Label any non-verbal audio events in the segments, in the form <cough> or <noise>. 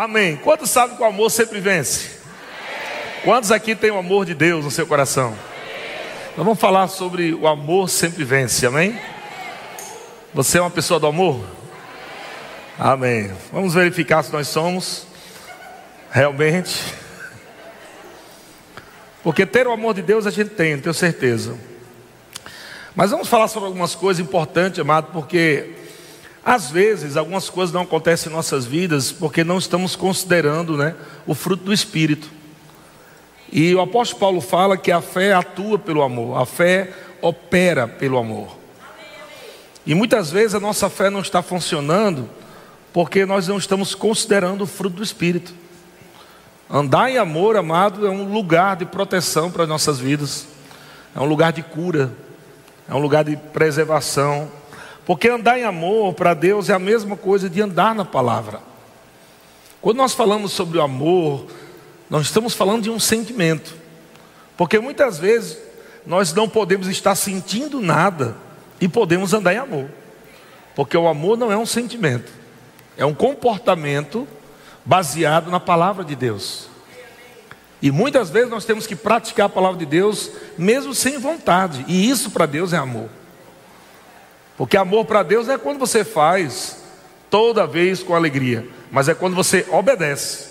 Amém. Quantos sabem que o amor sempre vence? Quantos aqui tem o amor de Deus no seu coração? Nós vamos falar sobre o amor sempre vence, amém? Você é uma pessoa do amor? Amém. Vamos verificar se nós somos realmente. Porque ter o amor de Deus a gente tem, tenho certeza. Mas vamos falar sobre algumas coisas importantes, amado, porque às vezes algumas coisas não acontecem em nossas vidas porque não estamos considerando né, o fruto do Espírito. E o apóstolo Paulo fala que a fé atua pelo amor, a fé opera pelo amor. E muitas vezes a nossa fé não está funcionando porque nós não estamos considerando o fruto do Espírito. Andar em amor, amado, é um lugar de proteção para as nossas vidas, é um lugar de cura, é um lugar de preservação. Porque andar em amor para Deus é a mesma coisa de andar na palavra. Quando nós falamos sobre o amor, nós estamos falando de um sentimento. Porque muitas vezes nós não podemos estar sentindo nada e podemos andar em amor. Porque o amor não é um sentimento, é um comportamento baseado na palavra de Deus. E muitas vezes nós temos que praticar a palavra de Deus mesmo sem vontade, e isso para Deus é amor. Porque amor para Deus é quando você faz toda vez com alegria, mas é quando você obedece.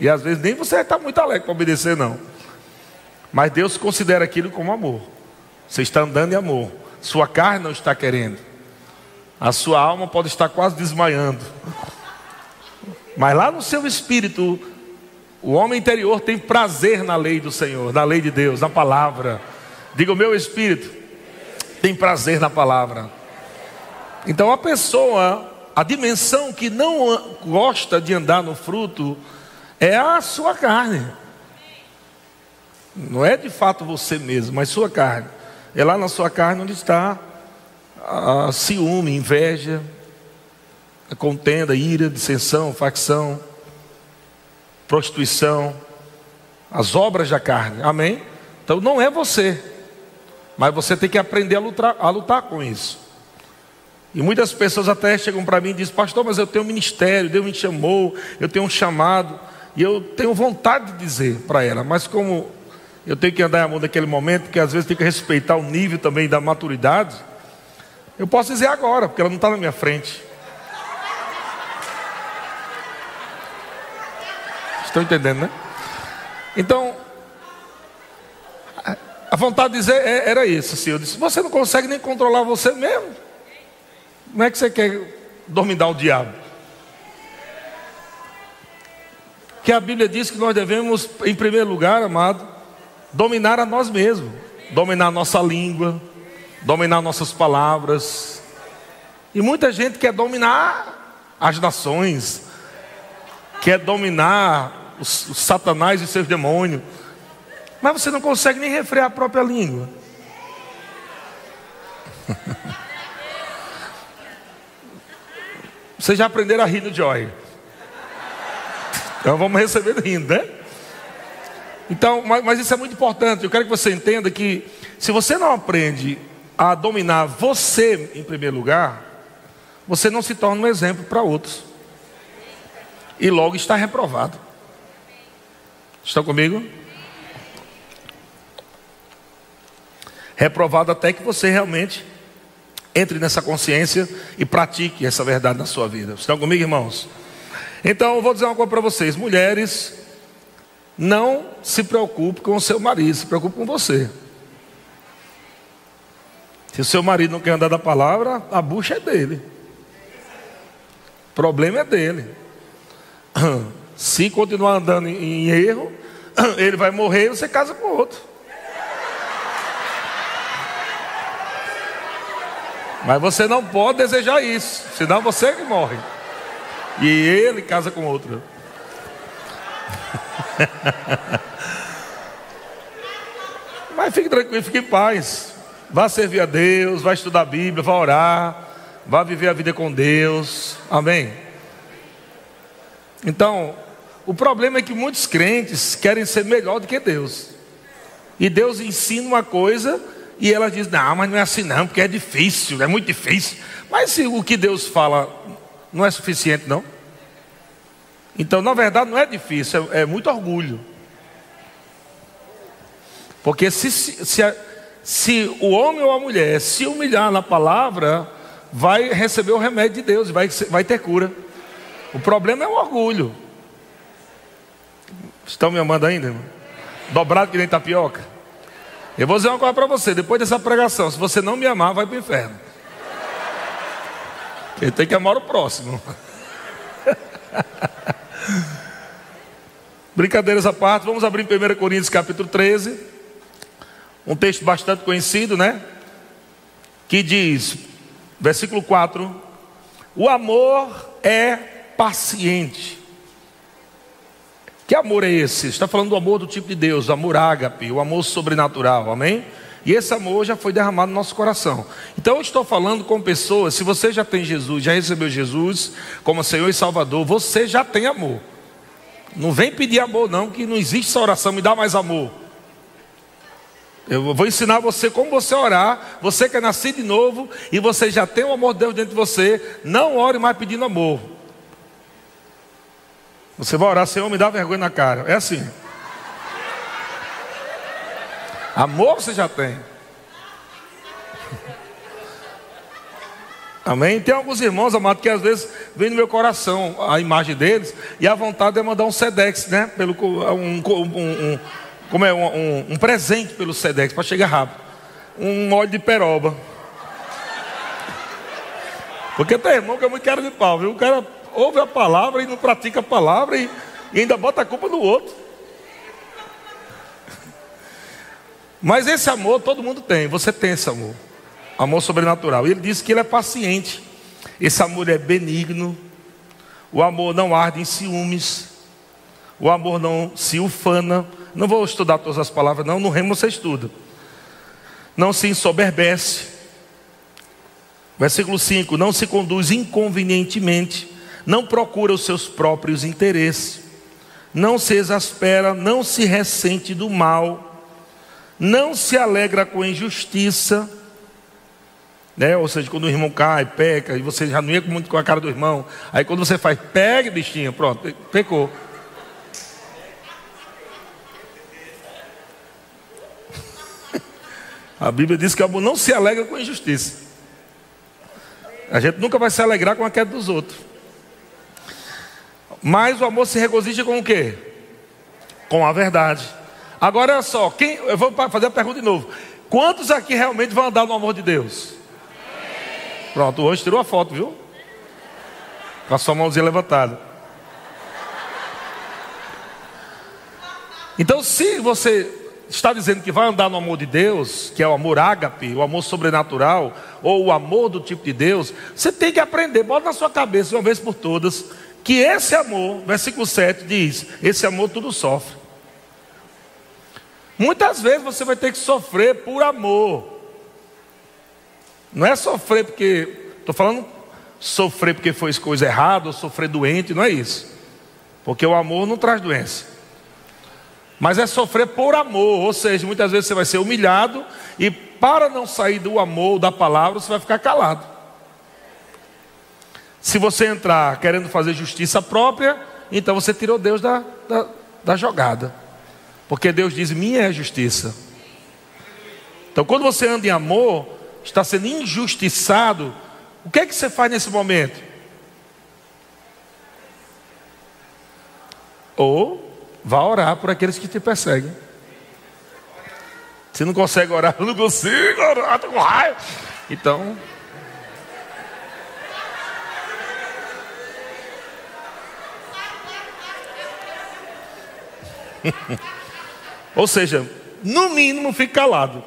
E às vezes nem você está muito alegre para obedecer, não. Mas Deus considera aquilo como amor. Você está andando em amor. Sua carne não está querendo. A sua alma pode estar quase desmaiando. Mas lá no seu espírito, o homem interior tem prazer na lei do Senhor, na lei de Deus, na palavra. Diga o meu espírito tem prazer na palavra. Então a pessoa, a dimensão que não gosta de andar no fruto, é a sua carne. Não é de fato você mesmo, mas sua carne. É lá na sua carne onde está a ciúme, inveja, a contenda, ira, dissensão, facção, prostituição, as obras da carne. Amém? Então não é você, mas você tem que aprender a lutar, a lutar com isso. E muitas pessoas até chegam para mim e dizem, pastor, mas eu tenho um ministério, Deus me chamou, eu tenho um chamado. E eu tenho vontade de dizer para ela, mas como eu tenho que andar em amor naquele momento, porque às vezes tem que respeitar o nível também da maturidade, eu posso dizer agora, porque ela não está na minha frente. Estão entendendo, né? Então, a vontade de dizer é, era isso, Senhor. Eu disse: Você não consegue nem controlar você mesmo. Como é que você quer dominar o diabo? que a Bíblia diz que nós devemos, em primeiro lugar, amado, dominar a nós mesmos, dominar a nossa língua, dominar nossas palavras. E muita gente quer dominar as nações, quer dominar os, os satanás e seus demônios, mas você não consegue nem refrear a própria língua. <laughs> Vocês já aprenderam a rir no Joy. Então vamos receber rindo, né? Então, mas, mas, isso é muito importante. Eu quero que você entenda que se você não aprende a dominar você em primeiro lugar, você não se torna um exemplo para outros. E logo está reprovado. Estão comigo? Reprovado até que você realmente entre nessa consciência e pratique essa verdade na sua vida. Estão comigo, irmãos? Então eu vou dizer uma coisa para vocês: mulheres, não se preocupe com o seu marido, se preocupe com você. Se o seu marido não quer andar da palavra, a bucha é dele. O problema é dele. <clears throat> Se continuar andando em erro, <clears throat> ele vai morrer e você casa com outro. Mas você não pode desejar isso, senão você que morre. E ele casa com outra. <laughs> Mas fique tranquilo, fique em paz. Vá servir a Deus, vá estudar a Bíblia, vá orar, vá viver a vida com Deus. Amém? Então, o problema é que muitos crentes querem ser melhor do que Deus. E Deus ensina uma coisa e ela diz: Não, mas não é assim não, porque é difícil, é muito difícil. Mas se o que Deus fala não é suficiente, não? Então, na verdade, não é difícil, é, é muito orgulho. Porque se, se, se, se, o homem ou a mulher se humilhar na palavra, vai receber o remédio de Deus, vai, vai ter cura. O problema é o orgulho. Estão me amando ainda? Irmão? Dobrado que nem tapioca. Eu vou dizer uma coisa para você, depois dessa pregação, se você não me amar, vai para o inferno. Ele tem que amar o próximo. <laughs> Brincadeiras à parte, vamos abrir em 1 Coríntios capítulo 13. Um texto bastante conhecido, né? Que diz, versículo 4: O amor é paciente. Que amor é esse? Está falando do amor do tipo de Deus, o amor ágape, o amor sobrenatural, amém? E esse amor já foi derramado no nosso coração. Então eu estou falando com pessoas, se você já tem Jesus, já recebeu Jesus como Senhor e Salvador, você já tem amor. Não vem pedir amor, não, que não existe essa oração, me dá mais amor. Eu vou ensinar você como você orar. Você que é nascido de novo e você já tem o amor de Deus dentro de você, não ore mais pedindo amor. Você vai orar, Senhor, me dá vergonha na cara. É assim. Amor você já tem. Amém? Tem alguns irmãos, amados, que às vezes vem no meu coração a imagem deles e a vontade é mandar um Sedex, né? Pelo, um, um, um como é, um, um presente pelo Sedex, para chegar rápido. Um óleo de peroba. Porque tem irmão que é muito cara de pau, viu? O cara ouve a palavra e não pratica a palavra e, e ainda bota a culpa no outro. Mas esse amor todo mundo tem, você tem esse amor. Amor sobrenatural. E ele diz que ele é paciente. Esse amor é benigno. O amor não arde em ciúmes. O amor não se ufana. Não vou estudar todas as palavras, não. No remo você estuda. Não se ensoberbece. Versículo 5: Não se conduz inconvenientemente. Não procura os seus próprios interesses. Não se exaspera. Não se ressente do mal não se alegra com injustiça, né? ou seja, quando o irmão cai, peca, e você já não ia muito com a cara do irmão, aí quando você faz, pegue, bichinho, pronto, pecou. <laughs> A Bíblia diz que o amor não se alegra com injustiça. A gente nunca vai se alegrar com a queda dos outros. Mas o amor se regozija com o quê? Com a verdade. Agora olha só, quem, eu vou fazer a pergunta de novo. Quantos aqui realmente vão andar no amor de Deus? Pronto, hoje tirou a foto, viu? Com a sua mãozinha levantada. Então, se você está dizendo que vai andar no amor de Deus, que é o amor ágape, o amor sobrenatural, ou o amor do tipo de Deus, você tem que aprender, bota na sua cabeça uma vez por todas, que esse amor, versículo 7 diz: esse amor tudo sofre. Muitas vezes você vai ter que sofrer por amor. Não é sofrer porque. Estou falando sofrer porque foi coisa errada, ou sofrer doente, não é isso. Porque o amor não traz doença. Mas é sofrer por amor, ou seja, muitas vezes você vai ser humilhado e para não sair do amor, da palavra, você vai ficar calado. Se você entrar querendo fazer justiça própria, então você tirou Deus da, da, da jogada. Porque Deus diz: minha é a justiça. Então, quando você anda em amor, está sendo injustiçado, o que é que você faz nesse momento? Ou vá orar por aqueles que te perseguem. Se não consegue orar, <laughs> eu não consigo orar, estou com raiva. Então, <laughs> Ou seja, no mínimo fique calado.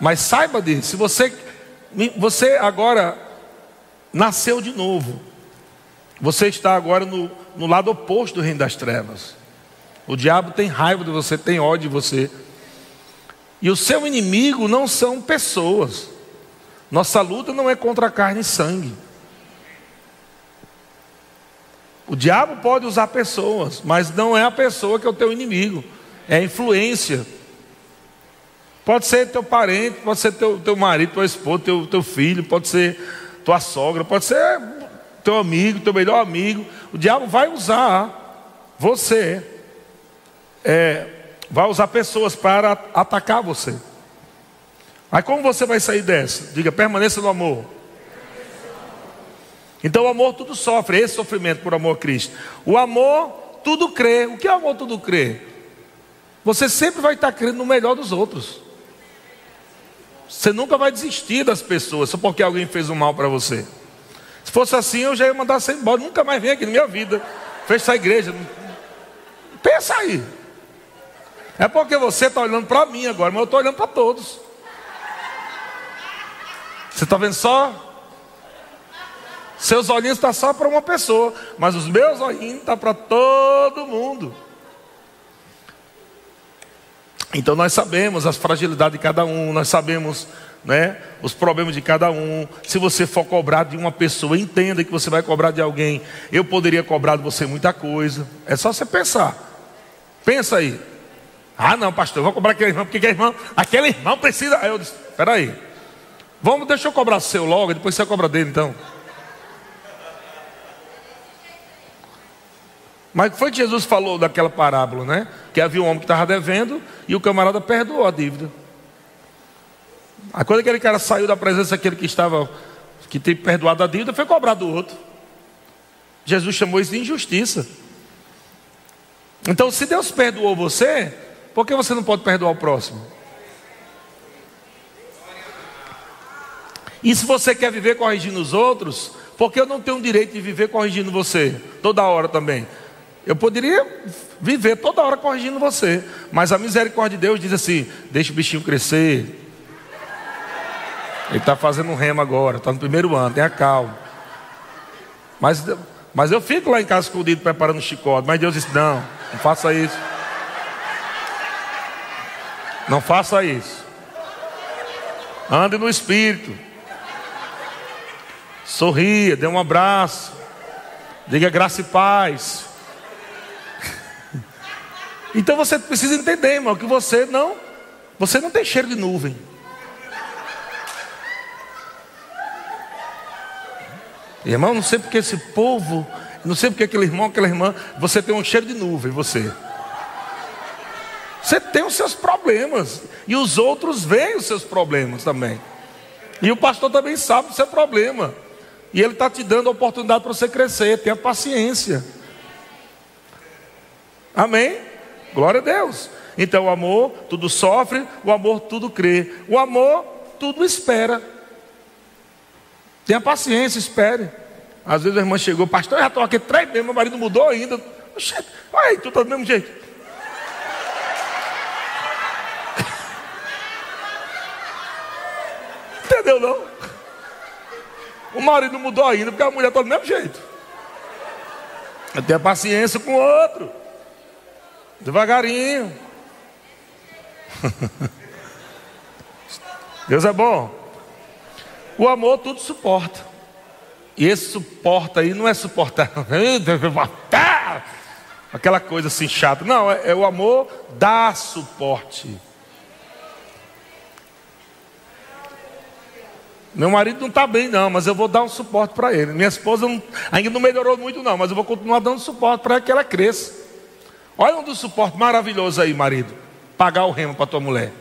Mas saiba disso, se você, você agora nasceu de novo, você está agora no, no lado oposto do reino das trevas. O diabo tem raiva de você, tem ódio de você. E o seu inimigo não são pessoas. Nossa luta não é contra carne e sangue. O diabo pode usar pessoas, mas não é a pessoa que é o teu inimigo é influência. Pode ser teu parente, pode ser teu, teu marido, tua esposa, teu, teu filho, pode ser tua sogra, pode ser teu amigo, teu melhor amigo. O diabo vai usar você, é, vai usar pessoas para atacar você. Aí como você vai sair dessa? Diga, permaneça no amor. Então o amor tudo sofre, esse sofrimento por amor a Cristo. O amor tudo crê. O que é amor tudo crê? Você sempre vai estar crendo no melhor dos outros. Você nunca vai desistir das pessoas só porque alguém fez um mal para você. Se fosse assim, eu já ia mandar você embora. Nunca mais vem aqui na minha vida. Fecha a igreja. Pensa aí. É porque você está olhando para mim agora, mas eu estou olhando para todos. Você está vendo só? Seus olhinhos estão tá só para uma pessoa, mas os meus olhinhos estão tá para todo mundo. Então nós sabemos as fragilidades de cada um, nós sabemos né, os problemas de cada um. Se você for cobrar de uma pessoa, entenda que você vai cobrar de alguém. Eu poderia cobrar de você muita coisa. É só você pensar. Pensa aí. Ah, não, pastor, eu vou cobrar aquele irmão, porque aquele irmão, aquele irmão precisa. Aí eu disse, peraí. Vamos, deixa eu cobrar seu logo, depois você cobra dele então. Mas foi que Jesus falou daquela parábola, né? Que havia um homem que estava devendo e o camarada perdoou a dívida. Aí quando aquele cara saiu da presença daquele que estava, que tem perdoado a dívida, foi cobrado do outro. Jesus chamou isso de injustiça. Então, se Deus perdoou você, por que você não pode perdoar o próximo? E se você quer viver corrigindo os outros, por que eu não tenho o direito de viver corrigindo você? Toda hora também. Eu poderia viver toda hora corrigindo você, mas a misericórdia de Deus diz assim: deixa o bichinho crescer. Ele está fazendo um remo agora, está no primeiro ano, tenha calma. Mas, mas eu fico lá em casa escondido preparando chicote, mas Deus disse: não, não faça isso. Não faça isso. Ande no espírito. Sorria, dê um abraço. Diga graça e paz. Então você precisa entender, irmão, que você não, você não tem cheiro de nuvem. Irmão, não sei porque esse povo, não sei porque aquele irmão, aquela irmã, você tem um cheiro de nuvem, você. Você tem os seus problemas. E os outros veem os seus problemas também. E o pastor também sabe do seu problema. E ele está te dando a oportunidade para você crescer. Tenha paciência. Amém? Glória a Deus. Então, o amor tudo sofre, o amor tudo crê, o amor tudo espera. Tenha paciência, espere. Às vezes a irmã chegou, pastor, eu já estou aqui três meses, meu marido mudou ainda. Aí, tu está do mesmo jeito. <laughs> Entendeu não? O marido mudou ainda, porque a mulher está do mesmo jeito. Tenha paciência com o outro. Devagarinho. <laughs> Deus é bom. O amor tudo suporta. E esse suporta aí não é suportar, <laughs> aquela coisa assim chata. Não, é, é o amor dá suporte. Meu marido não está bem, não, mas eu vou dar um suporte para ele. Minha esposa não, ainda não melhorou muito, não, mas eu vou continuar dando suporte para que ela cresça. Olha um dos suportes maravilhosos aí, marido. Pagar o remo para tua mulher.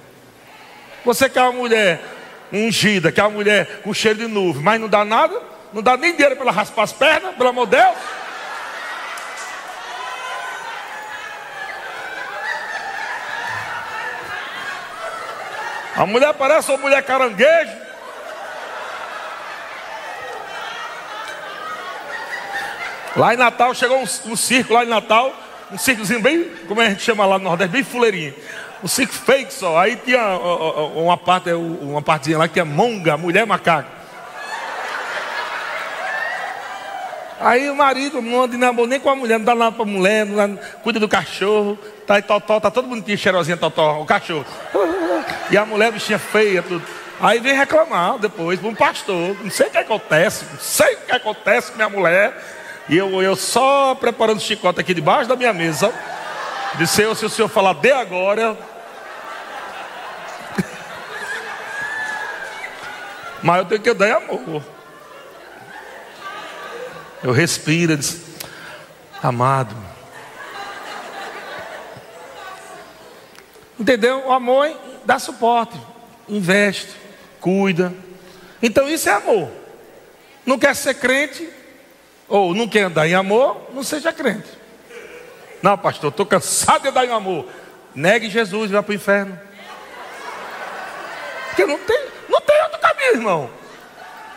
Você quer uma mulher ungida, quer uma mulher com cheiro de nuvem, mas não dá nada, não dá nem dinheiro para ela raspar as pernas, pelo amor de Deus. A mulher parece uma mulher caranguejo. Lá em Natal chegou um, um circo lá em Natal um circozinho bem, como a gente chama lá no Nordeste, bem fuleirinho. Um circo fake só. Aí tinha uma parte, uma partezinha lá que tinha monga, mulher macaco. Aí o marido não anda namoro nem com a mulher, não dá nada pra mulher, não dá, cuida do cachorro, tá aí totó, tá todo bonitinho, cheirosinho, totó, o cachorro. E a mulher, bichinha feia, tudo. Aí vem reclamar depois um pastor, não sei o que acontece, não sei o que acontece com minha mulher. E eu, eu só preparando chicote aqui debaixo da minha mesa. Disse eu, se o senhor falar de agora. <laughs> Mas eu tenho que dar amor. Eu respiro, disse, Amado. Entendeu? O amor dá suporte, investe, cuida. Então isso é amor. Não quer ser crente, ou não quer andar em amor, não seja crente. Não, pastor, estou cansado de andar em amor. Negue Jesus e vá para o inferno. Porque não tem, não tem outro caminho, irmão.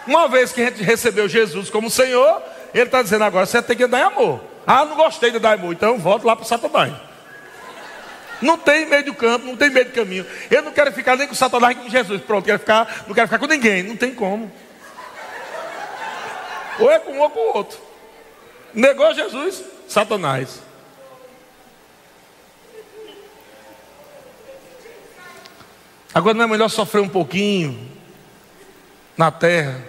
Uma vez que a gente recebeu Jesus como Senhor, Ele está dizendo agora, você tem que andar em amor. Ah, não gostei de andar em amor, então volto lá para Satanás. Não tem meio do campo, não tem meio do caminho. Eu não quero ficar nem com Satanás nem com Jesus. Pronto, quero ficar, não quero ficar com ninguém. Não tem como. Ou é com um ou com o outro. Negou Jesus, Satanás. Agora não é melhor sofrer um pouquinho na terra,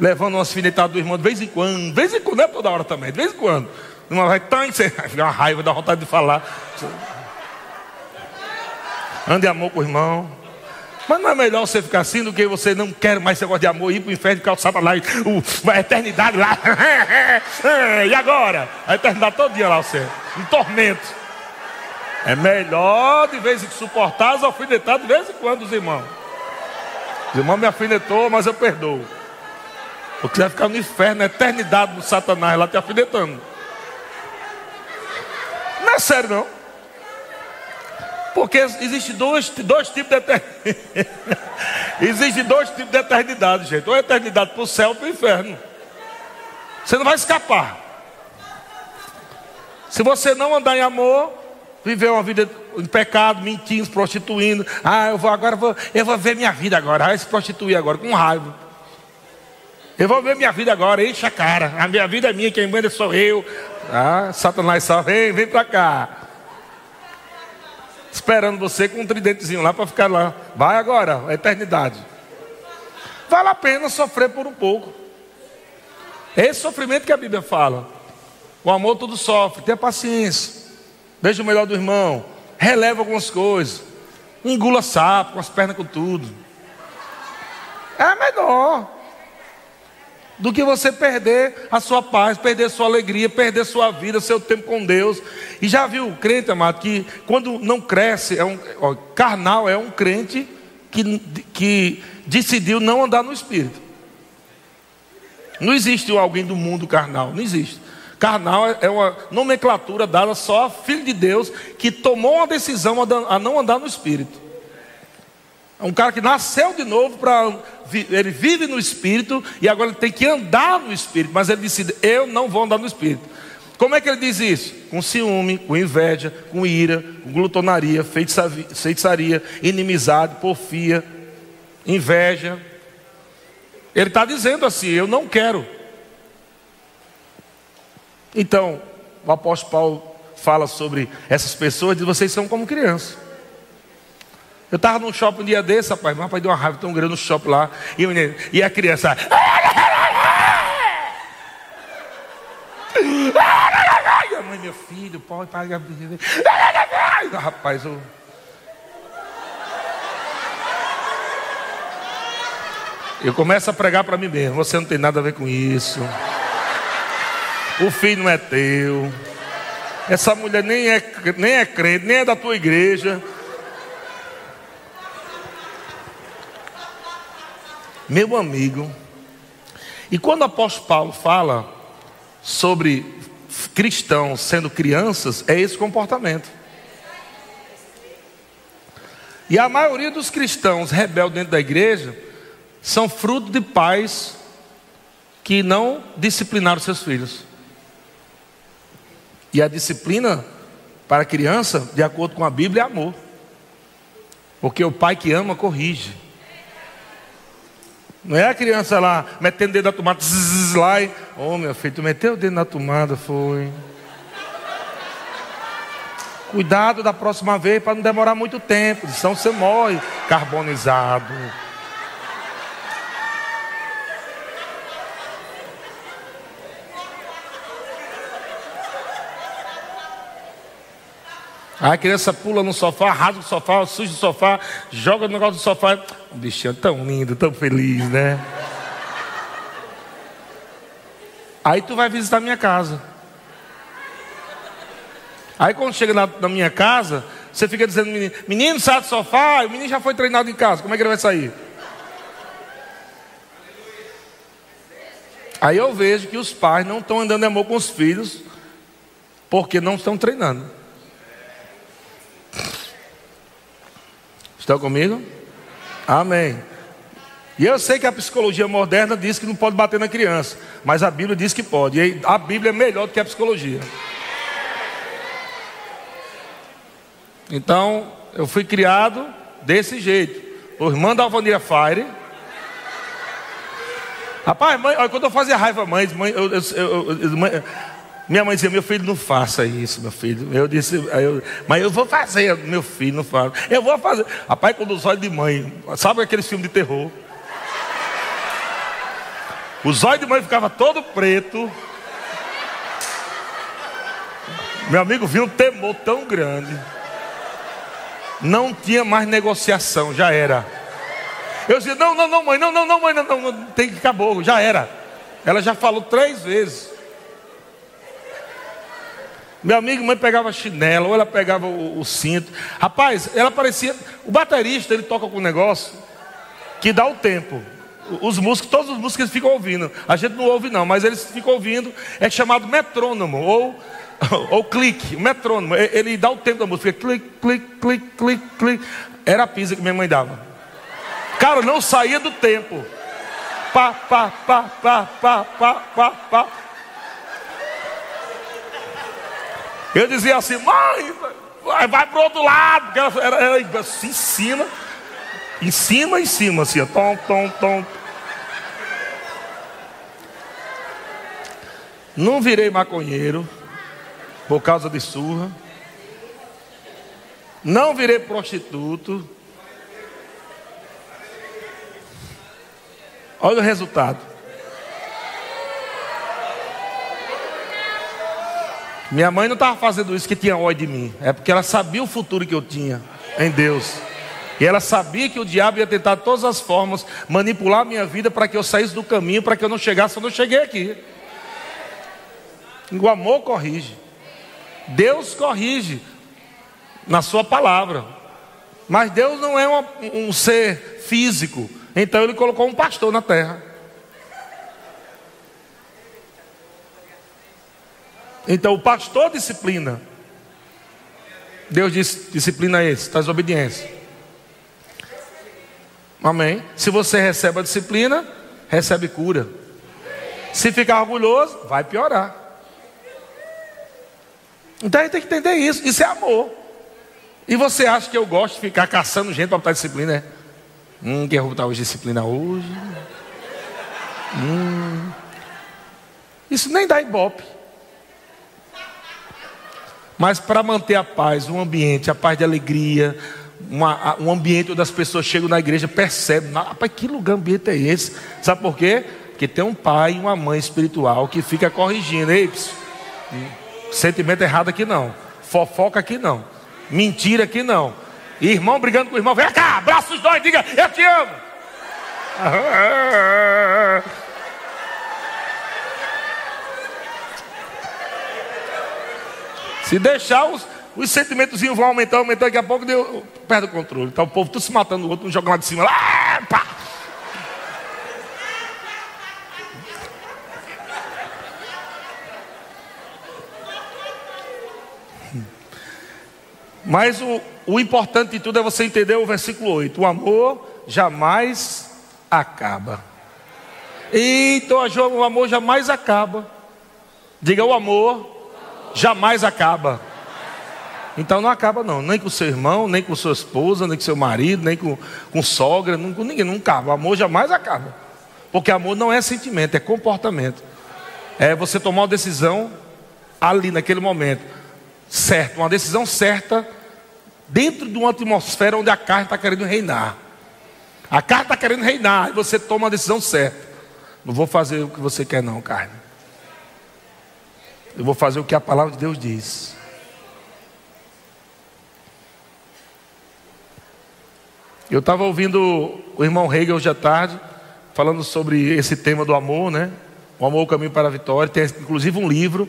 levando umas finetadas do irmão de vez em quando, de vez em quando, não é toda hora também, de vez em quando. Uma vai você fica <laughs> uma raiva, dá vontade de falar. Ande amor com o irmão. Mas não é melhor você ficar assim do que você não quer mais esse negócio de amor, ir para o inferno, ficar o sábado lá, a eternidade lá. <laughs> e agora? A eternidade todo dia lá você, um tormento. É melhor de vez em quando suportar as alfinetadas de vez em quando os irmãos. Os irmãos me alfinetou, mas eu perdoo. Porque vai ficar no inferno, na eternidade do Satanás lá te alfinetando. Não é sério não. Porque existe dois, dois tipos de eternidade. <laughs> existe dois tipos de eternidade, gente. Ou eternidade para o céu ou para o inferno. Você não vai escapar. Se você não andar em amor, viver uma vida em pecado, mentindo, prostituindo. Ah, eu vou agora, vou, eu vou ver minha vida agora. Ah, se prostituir agora, com raiva. Eu vou ver minha vida agora, enche a cara. A minha vida é minha, quem manda sou eu. Ah, Satanás só vem, vem para cá esperando você com um tridentezinho lá para ficar lá. Vai agora, a eternidade. Vale a pena sofrer por um pouco. Esse sofrimento que a Bíblia fala. O amor tudo sofre, tenha paciência. Veja o melhor do irmão. Releva algumas coisas. Engula sapo, com as pernas com tudo. É melhor do que você perder a sua paz, perder a sua alegria, perder a sua vida, seu tempo com Deus. E já viu o crente, amado, que quando não cresce, é um, ó, carnal é um crente que, que decidiu não andar no Espírito. Não existe alguém do mundo carnal, não existe. Carnal é uma nomenclatura dada só a filho de Deus que tomou uma decisão a não andar no Espírito. É um cara que nasceu de novo para ele vive no espírito e agora ele tem que andar no espírito, mas ele decide: eu não vou andar no espírito. Como é que ele diz isso? Com ciúme, com inveja, com ira, com glutonaria, feitiçaria, inimizade, porfia, inveja. Ele está dizendo assim: eu não quero. Então, o apóstolo Paulo fala sobre essas pessoas, diz: vocês são como crianças. Eu estava num shopping um dia desse, rapaz, mas rapaz deu uma raiva tão grande no shopping lá. E, menino, e a criança. E mãe, meu filho, pode pagar. Rapaz, eu. Eu começo a pregar para mim mesmo. Você não tem nada a ver com isso. O filho não é teu. Essa mulher nem é, nem é crente, nem é da tua igreja. Meu amigo. E quando o apóstolo Paulo fala sobre cristãos sendo crianças, é esse comportamento. E a maioria dos cristãos rebeldes dentro da igreja são fruto de pais que não disciplinaram seus filhos. E a disciplina para a criança, de acordo com a Bíblia, é amor. Porque o pai que ama corrige. Não é a criança lá metendo o dedo na tomada, zzz, lá e. Ô oh, meu filho, tu meteu o dedo na tomada, foi. Cuidado da próxima vez para não demorar muito tempo, senão você morre carbonizado. Aí a criança pula no sofá, rasga o sofá, suja o sofá, joga o negócio do sofá. Um bichinho tão lindo, tão feliz, né? Aí tu vai visitar minha casa. Aí quando chega na, na minha casa, você fica dizendo, menino, menino sai do sofá, o menino já foi treinado em casa, como é que ele vai sair? Aí eu vejo que os pais não estão andando em amor com os filhos, porque não estão treinando. Estão comigo? Amém. E eu sei que a psicologia moderna diz que não pode bater na criança, mas a Bíblia diz que pode. E a Bíblia é melhor do que a psicologia. Então, eu fui criado desse jeito. Por irmã da Alvanira Fire. Rapaz, mãe, quando eu fazia raiva, mãe, mãe, eu, eu, eu, mãe, minha mãe dizia: Meu filho, não faça isso, meu filho. Eu disse: eu, Mas eu vou fazer, meu filho, não faça. Eu vou fazer. Rapaz, quando os olhos de mãe, sabe aqueles filmes de terror? Os olhos de mãe ficava todo preto. Meu amigo viu um temor tão grande. Não tinha mais negociação, já era. Eu disse, não, não, não, mãe, não, não, não, mãe, não, não, tem que acabou, já era. Ela já falou três vezes. Meu amigo, mãe pegava chinelo, ou ela pegava o, o, cinto. Rapaz, ela parecia. O baterista, ele toca com um negócio que dá o tempo. Os músicos, todos os músicos ficam ouvindo. A gente não ouve não, mas eles ficam ouvindo. É chamado metrônomo ou <laughs> ou clique, o metrônomo. Ele dá o tempo da música. Clique, clique, clique, clique, clique. Era a pizza que minha mãe dava. Cara, não saía do tempo. Pá, pá, pá, pá, pá, pá, pá, pá. Eu dizia assim, mãe, vai, vai pro outro lado. Ela era, era assim, em cima. Em cima, em cima, assim, tom, tom, tom. Não virei maconheiro por causa de surra. Não virei prostituto. Olha o resultado. Minha mãe não estava fazendo isso que tinha ódio de mim. É porque ela sabia o futuro que eu tinha em Deus. E ela sabia que o diabo ia tentar de todas as formas manipular a minha vida para que eu saísse do caminho, para que eu não chegasse onde eu cheguei aqui. O amor corrige. Deus corrige na sua palavra. Mas Deus não é um ser físico. Então ele colocou um pastor na terra. Então o pastor disciplina. Deus diz, disciplina esse, traz obediência. Amém. Se você recebe a disciplina, recebe cura. Se ficar orgulhoso, vai piorar. Então a gente tem que entender isso. Isso é amor. E você acha que eu gosto de ficar caçando gente para botar disciplina? É? Hum, quer botar hoje disciplina hoje? Hum. Isso nem dá ibope. Mas para manter a paz, um ambiente, a paz de alegria, uma, um ambiente onde as pessoas chegam na igreja, percebem, rapaz, que lugar ambiente é esse? Sabe por quê? Porque tem um pai e uma mãe espiritual que fica corrigindo. Ei, sentimento errado aqui não. Fofoca aqui não. Mentira aqui não. Irmão brigando com o irmão, vem cá, abraça os dois, diga, eu te amo. <laughs> Se deixar os, os sentimentos vão aumentar, aumentar, daqui a pouco deu, perde o controle. Tá o povo tudo se matando, o outro jogando lá de cima. Lá, pá. Mas o, o importante de tudo é você entender o versículo 8: o amor jamais acaba. Então o amor jamais acaba. Diga o amor jamais acaba. Então não acaba não, nem com seu irmão, nem com sua esposa, nem com seu marido, nem com, com sogra, não, com ninguém, não acaba. O amor jamais acaba. Porque amor não é sentimento, é comportamento. É você tomar uma decisão ali naquele momento, certo, uma decisão certa dentro de uma atmosfera onde a carne está querendo reinar. A carne está querendo reinar e você toma a decisão certa. Não vou fazer o que você quer não, carne. Eu vou fazer o que a palavra de Deus diz. Eu estava ouvindo o irmão Hegel hoje à tarde, falando sobre esse tema do amor, né? O amor, o caminho para a vitória. Tem inclusive um livro.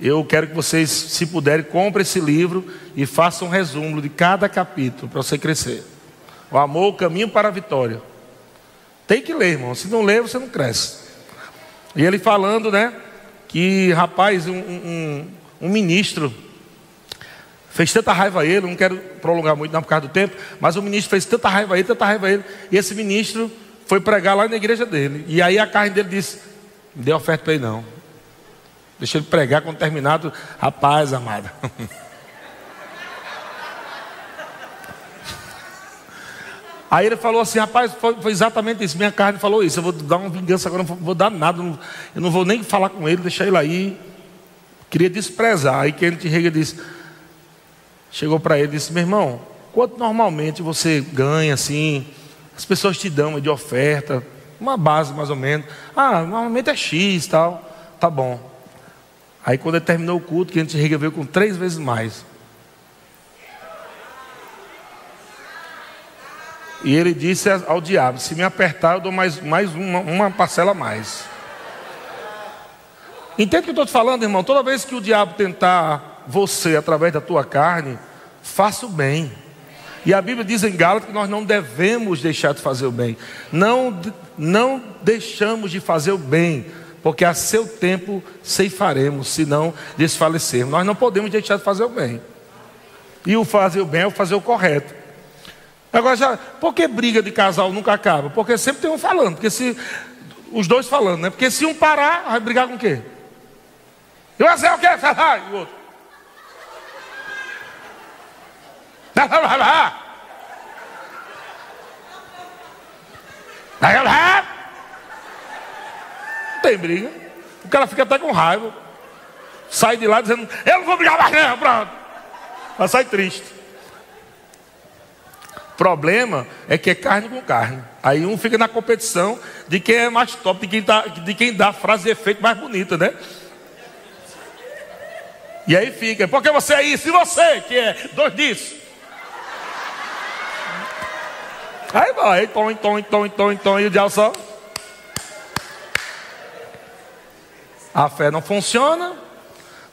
Eu quero que vocês, se puderem, comprem esse livro e façam um resumo de cada capítulo para você crescer. O amor, o caminho para a vitória. Tem que ler, irmão. Se não ler, você não cresce. E ele falando, né? Que, rapaz, um, um, um ministro fez tanta raiva a ele, não quero prolongar muito não por causa do tempo, mas o ministro fez tanta raiva a ele, tanta raiva a ele, e esse ministro foi pregar lá na igreja dele. E aí a carne dele disse: Não dê oferta para ele não. Deixa ele pregar quando terminado. Rapaz, amada. <laughs> Aí ele falou assim, rapaz, foi, foi, exatamente isso. Minha carne falou isso. Eu vou dar uma vingança agora, não vou dar nada. Não, eu não vou nem falar com ele, deixar ele aí. Queria desprezar. Aí Kenneth Rega disse, chegou para ele e disse, meu irmão, quanto normalmente você ganha assim? As pessoas te dão de oferta, uma base mais ou menos. Ah, normalmente é X tal. Tá bom. Aí quando ele terminou o culto, que a gente veio com três vezes mais. E ele disse ao diabo: se me apertar, eu dou mais, mais uma, uma parcela a mais. Entende o que eu estou te falando, irmão? Toda vez que o diabo tentar você através da tua carne, faça o bem. E a Bíblia diz em Gálatas que nós não devemos deixar de fazer o bem. Não, não deixamos de fazer o bem porque a seu tempo ceifaremos, se não desfalecermos. Nós não podemos deixar de fazer o bem. E o fazer o bem é o fazer o correto. Agora já, por que briga de casal nunca acaba? Porque sempre tem um falando, porque se os dois falando, né? Porque se um parar, vai brigar com o quê? Eu vou fazer o quê? E o outro. tem briga. O cara fica até com raiva. Sai de lá dizendo, eu não vou brigar mais não, pronto. Mas sai triste. Problema é que é carne com carne. Aí um fica na competição de quem é mais top, de quem, tá, de quem dá a frase de efeito mais bonita, né? E aí fica, porque você é isso, e você que é dois disso. Aí vai, tom, tom, tom, tom, tom, e o diabo só. A fé não funciona,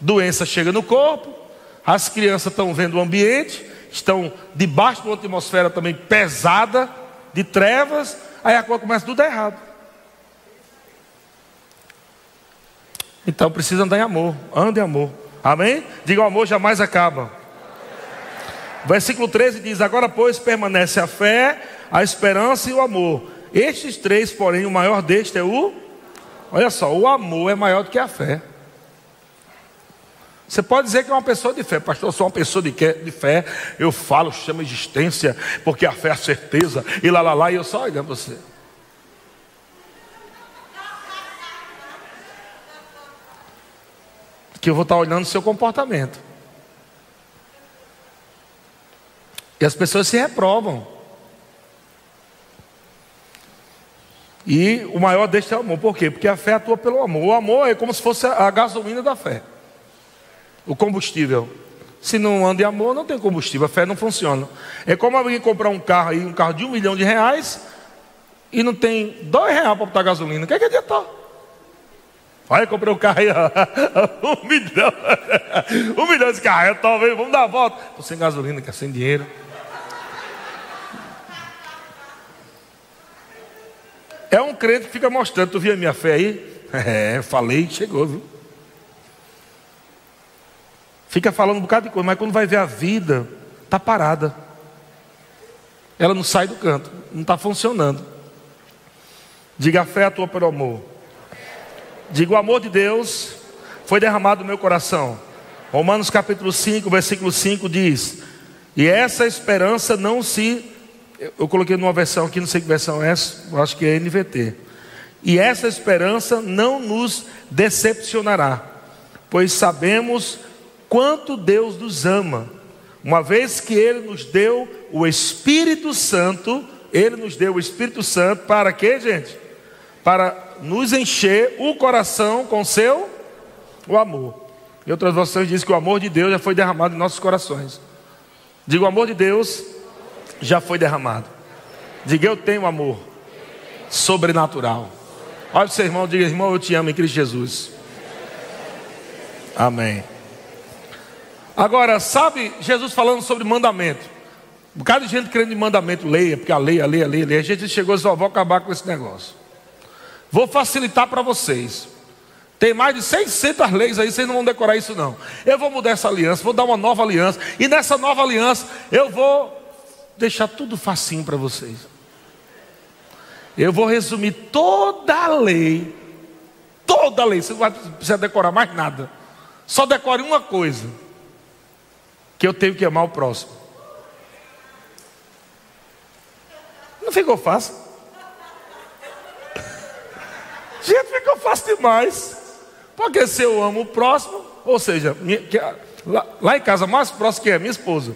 doença chega no corpo, as crianças estão vendo o ambiente, estão debaixo de uma atmosfera também pesada, de trevas, aí a coisa começa tudo errado. Então precisa andar em amor, ande em amor. Amém? Diga o amor jamais acaba. Versículo 13 diz: Agora, pois, permanece a fé, a esperança e o amor. Estes três, porém, o maior deste é o Olha só, o amor é maior do que a fé. Você pode dizer que é uma pessoa de fé, pastor, eu sou uma pessoa de, de fé, eu falo, chamo existência, porque a fé é a certeza, e lá lá lá, e eu só olhando você. Que eu vou estar olhando o seu comportamento. E as pessoas se reprovam. E o maior deste é o amor. Por quê? Porque a fé atua pelo amor. O amor é como se fosse a gasolina da fé. O combustível. Se não anda em amor, não tem combustível. A fé não funciona. É como alguém comprar um carro aí, um carro de um milhão de reais, e não tem dois reais para botar gasolina. O que é que adiantou? Vai, comprei um carro aí, ó. <laughs> um milhão. um milhão de carro, talvez, vamos dar a volta. Estou sem gasolina, quer sem dinheiro. É um crente que fica mostrando, tu viu a minha fé aí? <laughs> É, falei, chegou, viu? Fica falando um bocado de coisa, mas quando vai ver a vida, está parada. Ela não sai do canto, não está funcionando. Diga a fé atua pelo amor. Diga o amor de Deus foi derramado no meu coração. Romanos capítulo 5, versículo 5 diz: E essa esperança não se eu coloquei numa versão aqui, não sei que versão é essa, acho que é NVT. E essa esperança não nos decepcionará, pois sabemos quanto Deus nos ama, uma vez que Ele nos deu o Espírito Santo, Ele nos deu o Espírito Santo para quê, gente? Para nos encher o coração com seu o amor. Em outras versões diz que o amor de Deus já foi derramado em nossos corações. Digo, o amor de Deus já foi derramado. Diga, eu tenho amor sobrenatural. Olha o seu irmão, diga, irmão, eu te amo em Cristo Jesus. Amém. Agora, sabe, Jesus falando sobre mandamento. Um bocado de gente querendo de mandamento, leia, porque a lei, a lei, a lei, a lei. A gente chegou e só vou acabar com esse negócio. Vou facilitar para vocês. Tem mais de 600 leis aí, vocês não vão decorar isso não. Eu vou mudar essa aliança, vou dar uma nova aliança. E nessa nova aliança, eu vou deixar tudo facinho para vocês. Eu vou resumir toda a lei. Toda a lei. Você não vai precisar decorar mais nada. Só decore uma coisa. Que eu tenho que amar o próximo. Não ficou fácil? Gente, ficou fácil demais. Porque se eu amo o próximo, ou seja, minha, que, lá, lá, em casa, mais próximo que é minha esposa.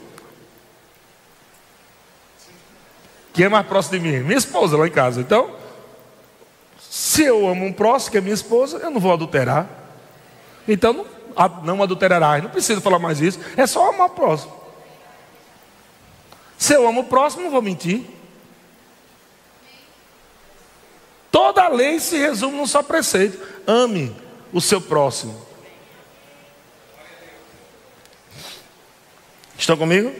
Quem é mais próximo de mim? Minha esposa lá em casa. Então, se eu amo um próximo, que é minha esposa, eu não vou adulterar. Então, não, não adulterarás. Não precisa falar mais isso. É só amar o próximo. Se eu amo o próximo, não vou mentir. Toda a lei se resume num só preceito: ame o seu próximo. Estão comigo?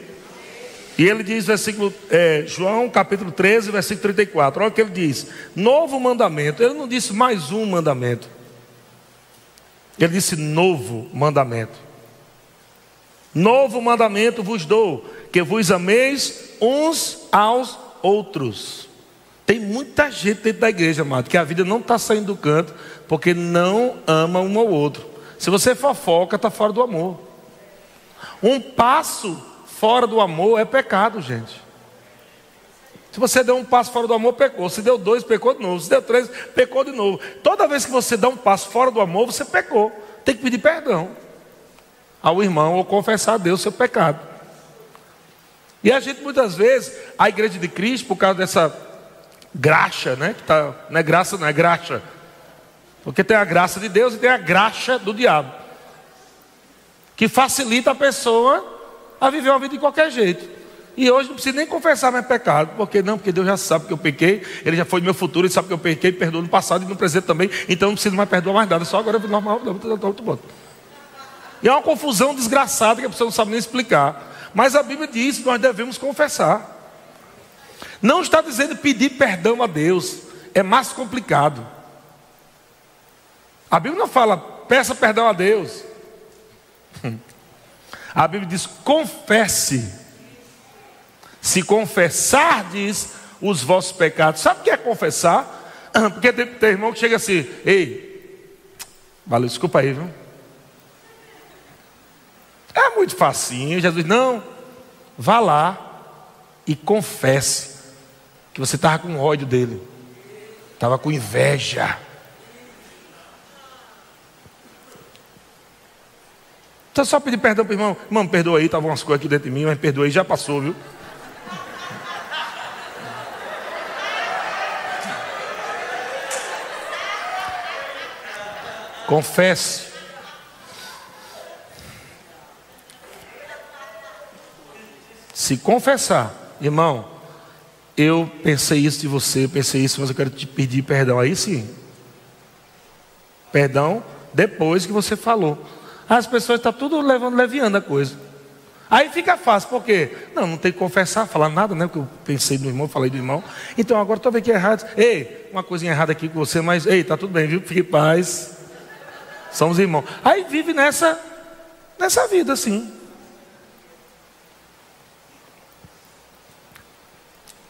E ele diz, versículo, é, João capítulo 13, versículo 34. Olha o que ele diz: Novo mandamento. Ele não disse mais um mandamento. Ele disse novo mandamento. Novo mandamento vos dou, que vos ameis uns aos outros. Tem muita gente dentro da igreja, amado, que a vida não está saindo do canto porque não ama um ao outro. Se você fofoca, está fora do amor. Um passo fora do amor é pecado, gente. Se você deu um passo fora do amor, pecou. Se deu dois, pecou de novo. Se deu três, pecou de novo. Toda vez que você dá um passo fora do amor, você pecou. Tem que pedir perdão ao irmão ou confessar a Deus seu pecado. E a gente muitas vezes, a igreja de Cristo, por causa dessa graxa, né? Que tá, não é graça, não é graxa. Porque tem a graça de Deus e tem a graxa do diabo. Que facilita a pessoa a viver uma vida de qualquer jeito. E hoje não precisa nem confessar mais pecado. Porque não? Porque Deus já sabe que eu pequei. Ele já foi meu futuro, ele sabe que eu pequei, perdoou no passado e no presente também. Então não preciso mais perdoar mais nada. Só agora eu normal. E é uma confusão desgraçada que a pessoa não sabe nem explicar. Mas a Bíblia diz que nós devemos confessar. Não está dizendo pedir perdão a Deus. É mais complicado. A Bíblia não fala, peça perdão a Deus. <laughs> A Bíblia diz, confesse. Se confessardes os vossos pecados. Sabe o que é confessar? <clears throat> Porque tem, tem irmão que chega assim, ei, valeu, desculpa aí, viu? É muito facinho. Jesus, não, vá lá e confesse que você estava com ódio dele, estava com inveja. Então só pedir perdão para o irmão. Irmão, perdoa aí, estavam umas coisas aqui dentro de mim, mas perdoa aí, já passou, viu? Confesse. Se confessar, irmão, eu pensei isso de você, pensei isso, mas eu quero te pedir perdão. Aí sim. Perdão depois que você falou. As pessoas estão tá tudo levando, leviando a coisa. Aí fica fácil, por quê? Não, não tem que confessar, falar nada, né? Porque eu pensei no irmão, falei do irmão. Então agora estou vendo que é errado. Ei, uma coisinha errada aqui com você, mas ei, tá tudo bem, viu? Fique em paz. Somos irmãos. Aí vive nessa, nessa vida assim.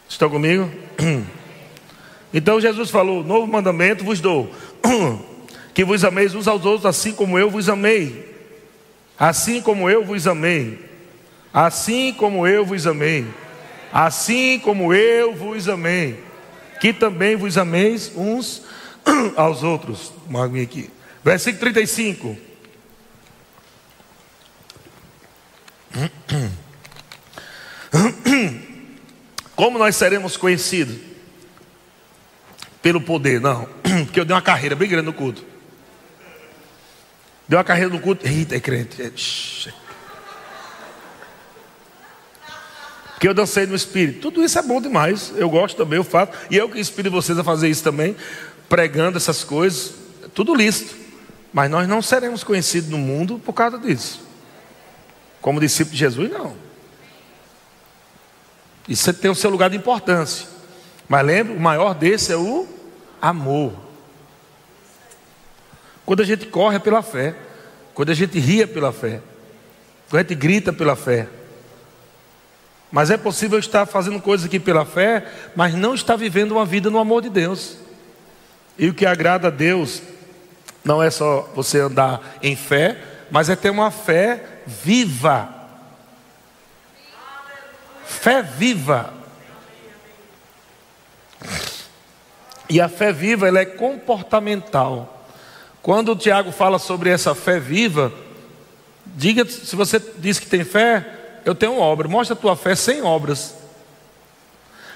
Estão comigo? <clears throat> Então Jesus falou: Novo mandamento vos dou, <clears throat> que vos ameis uns aos outros, assim como eu vos amei. Assim como eu vos amei. Assim como eu vos amei. Assim como eu vos amei. Que também vos ameis uns <clears throat> aos outros. Uma aqui. Versículo 35. <clears throat> Como nós seremos conhecidos? Pelo poder, não. <clears throat> Porque eu dei uma carreira bem grande no culto. Deu uma carreira no culto. Eita, é crente. Porque eu dancei no Espírito. Tudo isso é bom demais. Eu gosto também, eu faço. E eu que inspiro vocês a fazer isso também. Pregando essas coisas. Tudo lícito. Mas nós não seremos conhecidos no mundo por causa disso. Como discípulo de Jesus, não. Isso tem o seu lugar de importância. Mas lembre, o maior desse é o amor. Quando a gente corre pela fé. Quando a gente ria pela fé. Quando a gente grita pela fé. Mas é possível estar fazendo coisas aqui pela fé, mas não estar vivendo uma vida no amor de Deus. E o que agrada a Deus não é só você andar em fé, mas é ter uma fé viva. Fé viva. E a fé viva ela é comportamental. Quando o Tiago fala sobre essa fé viva, diga se você diz que tem fé, eu tenho obra. Mostra a tua fé sem obras.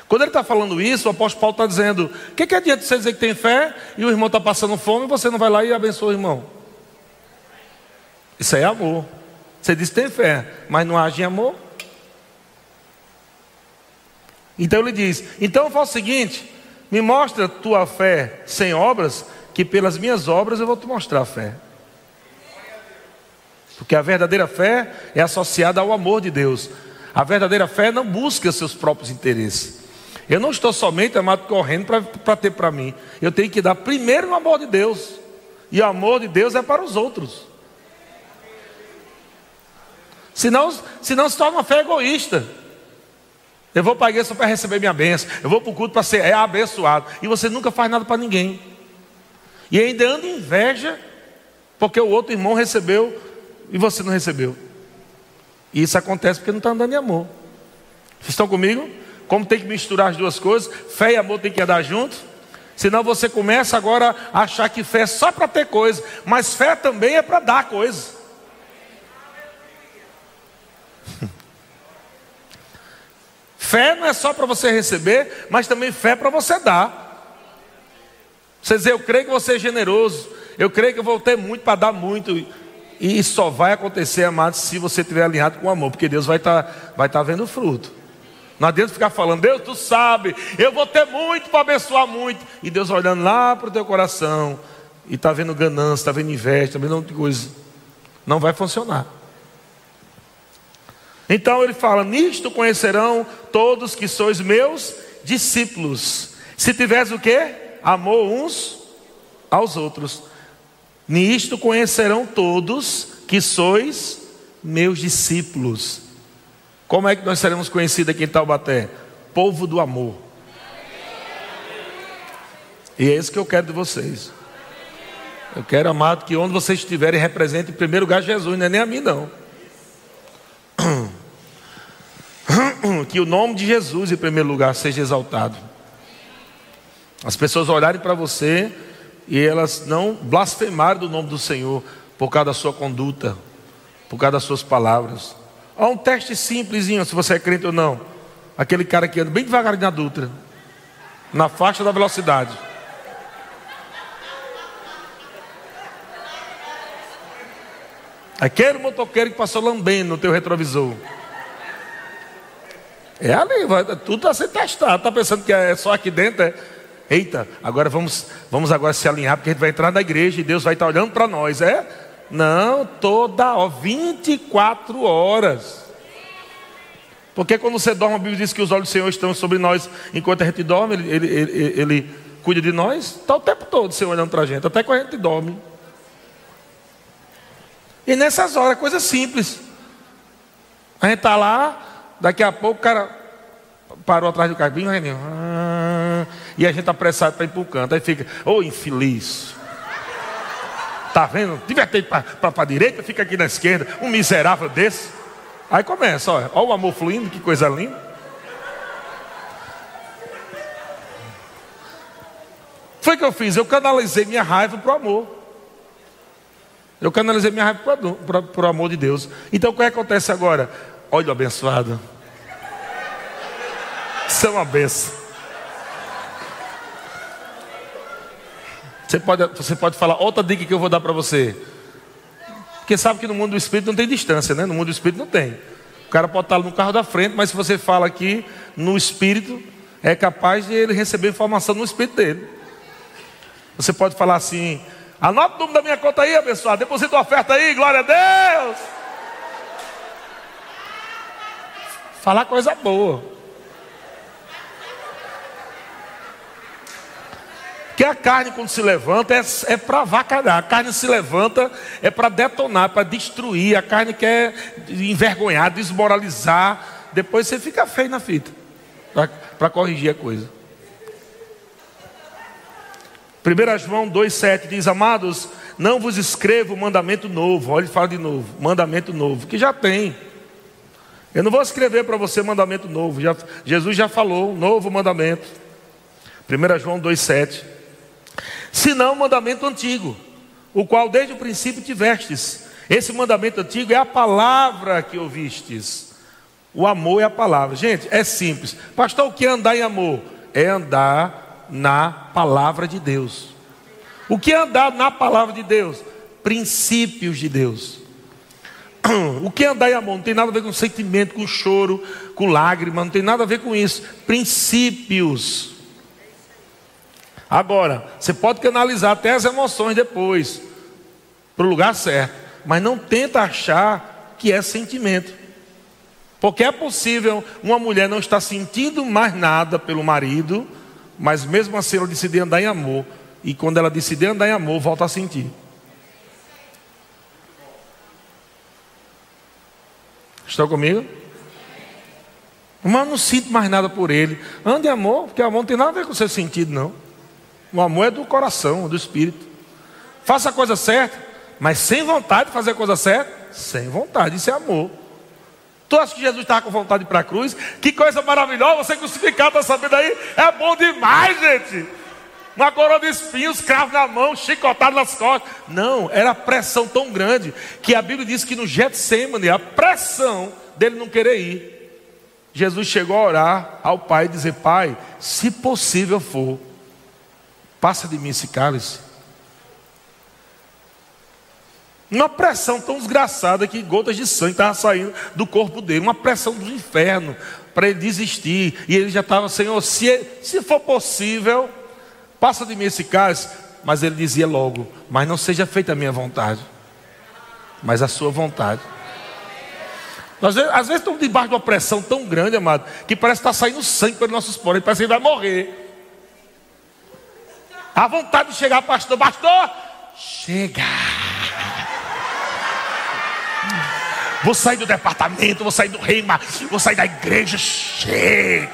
Quando ele está falando isso, o apóstolo Paulo está dizendo: o que, que adianta você dizer que tem fé e o irmão está passando fome e você não vai lá e abençoa o irmão? Isso é amor. Você diz tem fé, mas não age em amor. Então ele diz: então faço o seguinte: me mostra tua fé sem obras, que pelas minhas obras eu vou te mostrar a fé. Porque a verdadeira fé é associada ao amor de Deus. A verdadeira fé não busca seus próprios interesses. Eu não estou somente, amado, correndo para ter para mim. Eu tenho que dar primeiro o amor de Deus. E o amor de Deus é para os outros. Senão, senão se torna uma fé egoísta. Eu vou para a igreja para receber minha bênção. Eu vou para o culto para ser é abençoado. E você nunca faz nada para ninguém. E ainda anda inveja, porque o outro irmão recebeu e você não recebeu. E isso acontece porque não está andando em amor. Vocês estão comigo? Como tem que misturar as duas coisas, fé e amor tem que andar juntos. Senão você começa agora a achar que fé é só para ter coisa, mas fé também é para dar coisa. <laughs> fé não é só para você receber, mas também fé para você dar. Você dizer, eu creio que você é generoso, eu creio que eu vou ter muito para dar muito. E só vai acontecer, amados, se você estiver alinhado com o amor, porque Deus vai estar tá, vai tá vendo fruto. Não adianta ficar falando, Deus, tu sabe, eu vou ter muito para abençoar muito. E Deus olhando lá para o teu coração, e está vendo ganância, está vendo inveja, está vendo outra coisa. Não vai funcionar. Então ele fala: Nisto conhecerão todos que sois meus discípulos. Se tiveres o que? Amor uns aos outros. Nisto conhecerão todos que sois meus discípulos. Como é que nós seremos conhecidos aqui em Taubaté? Povo do amor. E é isso que eu quero de vocês. Eu quero, amado, que onde vocês estiverem, represente em primeiro lugar Jesus, não é nem a mim, não. <clears throat> Que o nome de Jesus, em primeiro lugar, seja exaltado. As pessoas olharem para você e elas não blasfemaram do nome do Senhor por causa da sua conduta, por causa das suas palavras. Há um teste simplesinho, se você é crente ou não. Aquele cara que anda bem devagarinho na Dutra, na faixa da velocidade. Aquele motoqueiro que passou lambendo no teu retrovisor. É ali, vai, tudo está sendo testado. Está pensando que é só aqui dentro? É? Eita, agora vamos, vamos agora se alinhar, porque a gente vai entrar na igreja e Deus vai estar olhando para nós, é? Não, toda hora, 24 horas. Porque quando você dorme, a Bíblia diz que os olhos do Senhor estão sobre nós enquanto a gente dorme, Ele, ele, ele, ele cuida de nós, está o tempo todo o Senhor olhando para a gente, até quando a gente dorme. E nessas horas, coisa simples. A gente está lá, daqui a pouco o cara parou atrás do carrinho, ah, e a gente está apressado para ir para o canto. Aí fica, ô oh, infeliz. Tá vendo? Ter para a direita, fica aqui na esquerda, um miserável desse. Aí começa, olha, olha o amor fluindo, que coisa linda. Foi o que eu fiz, eu canalizei minha raiva para o amor. Eu canalizei minha raiva para o amor de Deus. Então o que acontece agora? Olha o abençoado. Isso é uma benção. Você pode, você pode falar outra dica que eu vou dar para você. Porque sabe que no mundo do espírito não tem distância, né? No mundo do espírito não tem. O cara pode estar no carro da frente, mas se você fala aqui no espírito, é capaz de ele receber informação no espírito dele. Você pode falar assim: Anota o número da minha conta aí, abençoado. Deposita uma oferta aí, glória a Deus. Falar coisa boa. Que a carne, quando se levanta, é, é para vacalhar. A carne se levanta, é para detonar, para destruir. A carne quer envergonhar, desmoralizar. Depois você fica feio na fita para corrigir a coisa. 1 João 2,7 diz: Amados, não vos escrevo mandamento novo. Olha, ele fala de novo: mandamento novo, que já tem. Eu não vou escrever para você mandamento novo. Já, Jesus já falou, novo mandamento. 1 João 2,7. Senão mandamento antigo, o qual desde o princípio tivestes. Esse mandamento antigo é a palavra que ouvistes. O amor é a palavra. Gente, é simples. Pastor, o que é andar em amor? É andar na palavra de Deus. O que é andar na palavra de Deus? Princípios de Deus. <clears throat> O que é andar em amor? Não tem nada a ver com sentimento, com choro, com lágrima, não tem nada a ver com isso. Princípios. Agora, você pode canalizar até as emoções depois, para o lugar certo, mas não tenta achar que é sentimento. Porque é possível uma mulher não estar sentindo mais nada pelo marido, mas mesmo assim ela decidiu andar em amor. E quando ela decidir andar em amor, volta a sentir. Estão comigo? Mas não sinto mais nada por ele. Ande em amor, porque amor não tem nada a ver com o seu sentido, não. O amor é do coração, do espírito. Faça a coisa certa, mas sem vontade de fazer a coisa certa, sem vontade, isso é amor. Tu acha que Jesus estava com vontade para a cruz? Que coisa maravilhosa, você crucificado, está sabendo aí? É bom demais, gente. Uma coroa de espinhos, cravo na mão, chicotado nas costas. Não, era a pressão tão grande que a Bíblia diz que no Getsemane, a pressão dele não querer ir. Jesus chegou a orar ao Pai e dizer: Pai, se possível for, passa de mim esse cálice. Uma pressão tão desgraçada que gotas de sangue estavam saindo do corpo dele. Uma pressão do inferno para ele desistir. E ele já estava, Senhor, se, se for possível, passa de mim esse cálice. Mas ele dizia logo: Mas não seja feita a minha vontade, mas a sua vontade. Às vezes, às vezes estamos debaixo de uma pressão tão grande, amado, que parece que está saindo sangue pelos nossos poros, parece que ele vai morrer. A vontade de chegar, pastor, pastor, chega. Vou sair do departamento, vou sair do reino, vou sair da igreja. Chega.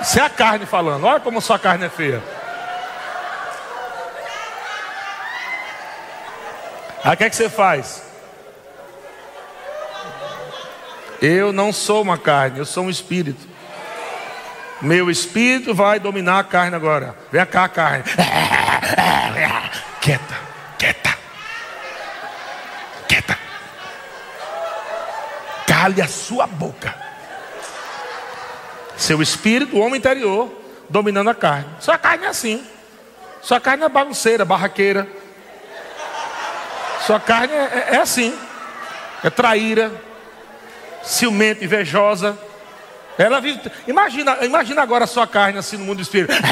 Isso é a carne falando. Olha como sua carne é feia. Aí o que, é que você faz? Eu não sou uma carne, eu sou um espírito. Meu espírito vai dominar a carne agora. Vem cá, carne. Quieta, quieta. cale a sua boca. Seu espírito, o homem interior, dominando a carne. Sua carne é assim. Sua carne é bagunceira, barraqueira. Sua carne é, é, é assim. É traíra, ciumenta, invejosa. Ela vive. Imagina, imagina agora a sua carne assim no mundo do espírito. <laughs>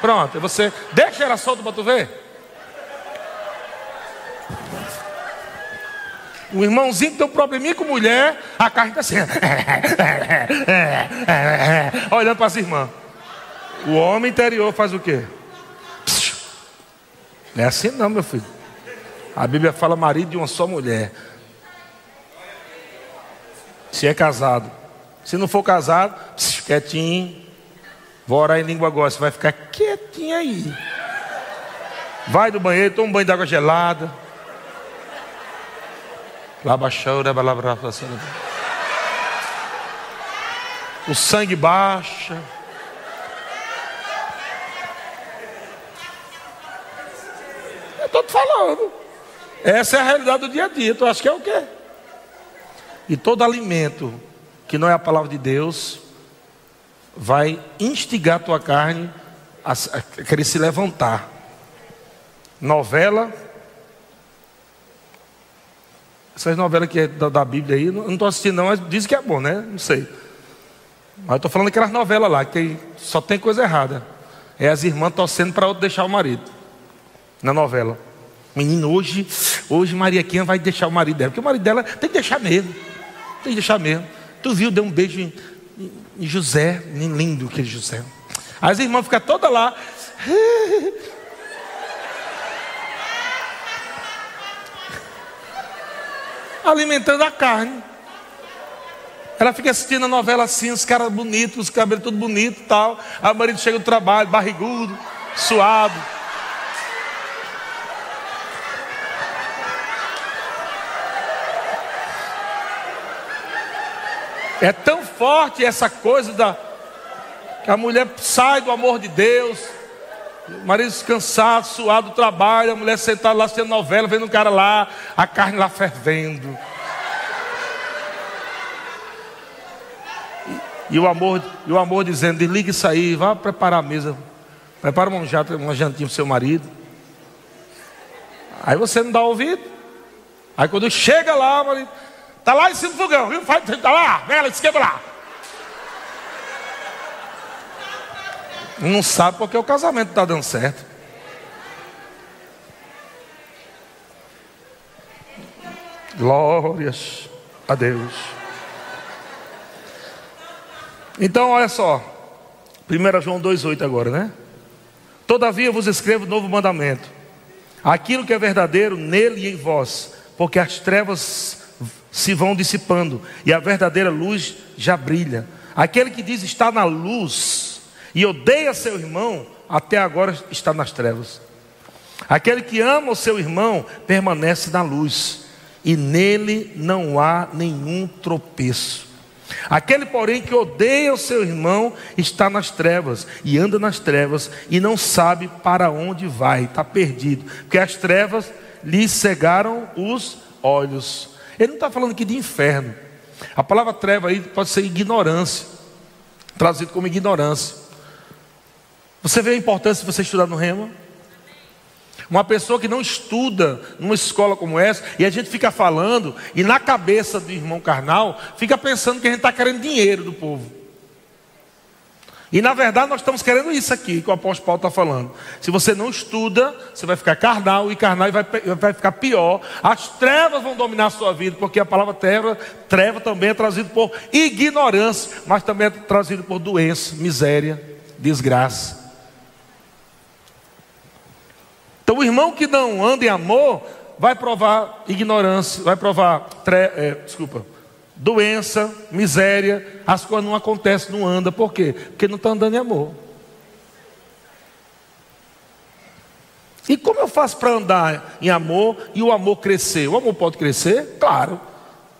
Pronto, você deixa ela solta para tu ver. O irmãozinho tem um probleminha com mulher, a carne está assim, <laughs> olhando para as irmãs. O homem interior faz o quê? Não é assim não, meu filho. A Bíblia fala marido de uma só mulher. Se é casado. Se não for casado, quietinho. Vou orar em língua agora. Você vai ficar quietinho aí. Vai do banheiro, toma um banho de água gelada. O sangue baixa. Eu estou te falando. Essa é a realidade do dia a dia. Tu acha que é o quê? E todo alimento que não é a palavra de Deus vai instigar a tua carne a querer se levantar. Novela essas novelas que é da, da Bíblia aí, não estou assistindo não, mas dizem que é bom, né? Não sei. Mas estou falando daquelas novelas lá, que só tem coisa errada. É as irmãs torcendo para outro deixar o marido. Na novela. Menino, hoje, hoje Mariaquinha vai deixar o marido dela. Porque o marido dela tem que deixar mesmo. Tem que deixar mesmo. Tu viu, deu um beijo em, em José. Lindo aquele José. As irmãs ficam todas lá. <laughs> alimentando a carne. Ela fica assistindo a novela assim, os caras bonitos, os cabelos tudo bonito e tal. Aí o marido chega do trabalho, barrigudo, suado. É tão forte essa coisa da que a mulher sai do amor de Deus, o marido cansado, suado do trabalho, a mulher sentada lá assistindo novela, vendo um cara lá, a carne lá fervendo. E, e o amor, e o amor dizendo, desliga isso aí, vá preparar a mesa. Prepara uma, janta, uma jantinha para seu marido. Aí você não dá ouvido. Aí quando chega lá, marido, tá lá em cima do fogão, viu? Tá lá, vela, esquenta lá. Não sabe porque o casamento está dando certo. Glórias a Deus. Então, olha só. 1 João 2,8 agora, né? Todavia vos escrevo novo mandamento. Aquilo que é verdadeiro nele e em vós, porque as trevas se vão dissipando e a verdadeira luz já brilha. Aquele que diz está na luz, e odeia seu irmão, até agora está nas trevas. Aquele que ama o seu irmão permanece na luz, e nele não há nenhum tropeço. Aquele, porém, que odeia o seu irmão está nas trevas, e anda nas trevas, e não sabe para onde vai, está perdido, porque as trevas lhe cegaram os olhos. Ele não está falando aqui de inferno. A palavra treva aí pode ser ignorância, trazido como ignorância. Você vê a importância de você estudar no rema? Uma pessoa que não estuda numa escola como essa, e a gente fica falando, e na cabeça do irmão carnal, fica pensando que a gente está querendo dinheiro do povo. E na verdade nós estamos querendo isso aqui que o apóstolo Paulo está falando. Se você não estuda, você vai ficar carnal, e carnal vai, vai ficar pior. As trevas vão dominar a sua vida, porque a palavra treva, treva também é trazida por ignorância, mas também é trazida por doença, miséria, desgraça. Então, o irmão que não anda em amor vai provar ignorância, vai provar, tre... é, desculpa, doença, miséria, as coisas não acontecem, não anda, por quê? Porque não está andando em amor. E como eu faço para andar em amor e o amor crescer? O amor pode crescer? Claro.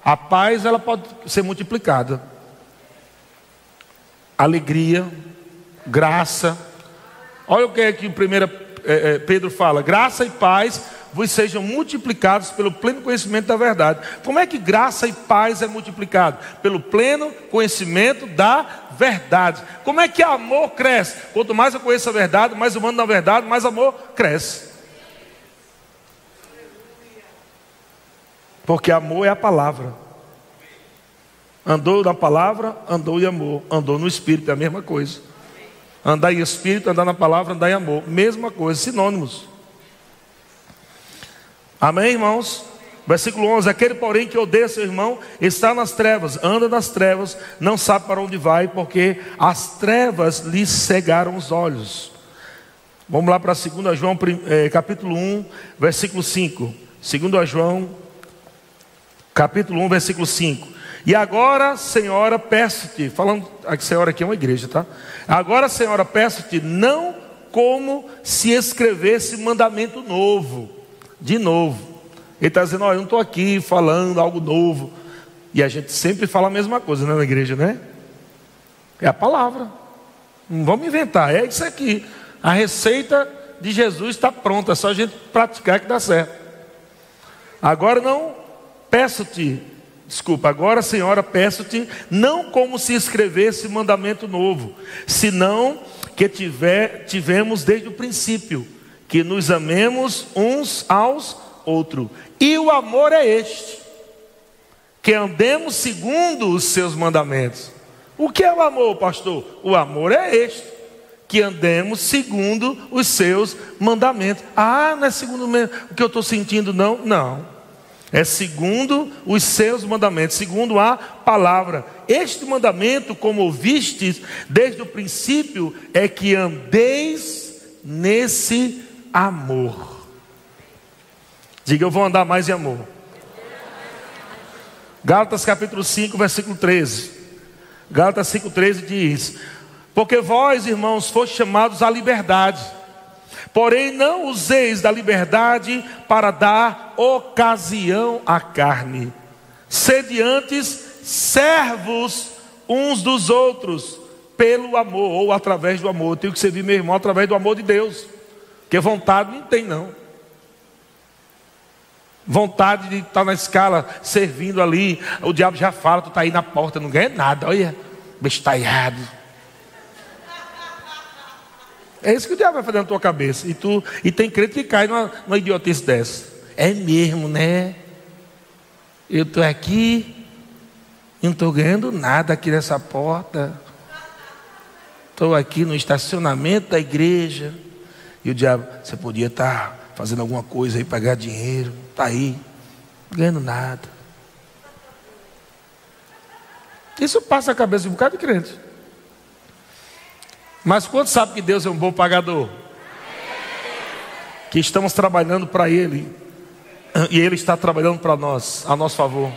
A paz ela pode ser multiplicada. Alegria, graça. Olha o que é que o primeiro é, é, Pedro fala: graça e paz vos sejam multiplicados pelo pleno conhecimento da verdade. Como é que graça e paz é multiplicado? Pelo pleno conhecimento da verdade. Como é que amor cresce? Quanto mais eu conheço a verdade, mais eu mando na verdade, mais amor cresce. Porque amor é a palavra. Andou na palavra, andou em amor. Andou no espírito, é a mesma coisa. Andar em espírito, andar na palavra, andar em amor. Mesma coisa, sinônimos. Amém, irmãos? Versículo 11: Aquele, porém, que odeia seu irmão, está nas trevas, anda nas trevas, não sabe para onde vai, porque as trevas lhe cegaram os olhos. Vamos lá para 2 João, eh, capítulo 1, versículo 5. 2 João, capítulo 1, versículo 5. E agora, Senhora, peço-te, falando, a Senhora aqui é uma igreja, tá? Agora, Senhora, peço-te, não como se escrevesse mandamento novo, de novo. Ele está dizendo, olha, eu não estou aqui falando algo novo. E a gente sempre fala a mesma coisa né, na igreja, né? É a palavra. Não vamos inventar, é isso aqui. A receita de Jesus está pronta, é só a gente praticar que dá certo. Agora não peço-te, Desculpa, agora, Senhora, peço-te, não como se escrevesse mandamento novo, senão que tiver, tivemos desde o princípio, que nos amemos uns aos outros. E o amor é este, que andemos segundo os seus mandamentos. O que é o amor, pastor? O amor é este: que andemos segundo os seus mandamentos. Ah, não é segundo o que eu estou sentindo, não? Não. É segundo os seus mandamentos, segundo a palavra. Este mandamento, como ouvistes desde o princípio, é que andeis nesse amor. Diga, eu vou andar mais em amor. Gálatas capítulo 5, versículo 13. Gálatas 5, 13 diz: Porque vós, irmãos, fostes chamados à liberdade Porém, não useis da liberdade para dar ocasião à carne. Sede antes servos uns dos outros, pelo amor ou através do amor. Eu tenho que servir meu irmão através do amor de Deus, porque vontade não tem, não. Vontade de estar na escala servindo ali, o diabo já fala, tu está aí na porta, não ganha nada, olha, bestalhado. É isso que o diabo vai fazer na tua cabeça. E, tu, e tem crente que cai numa, numa idiotice dessa. É mesmo, né? Eu estou aqui, não estou ganhando nada aqui nessa porta. Estou aqui no estacionamento da igreja. E o diabo, você podia estar tá fazendo alguma coisa aí para ganhar dinheiro. Está aí, ganhando nada. Isso passa a cabeça de um bocado de crente. Mas quanto sabe que Deus é um bom pagador? Que estamos trabalhando para Ele e Ele está trabalhando para nós, a nosso favor.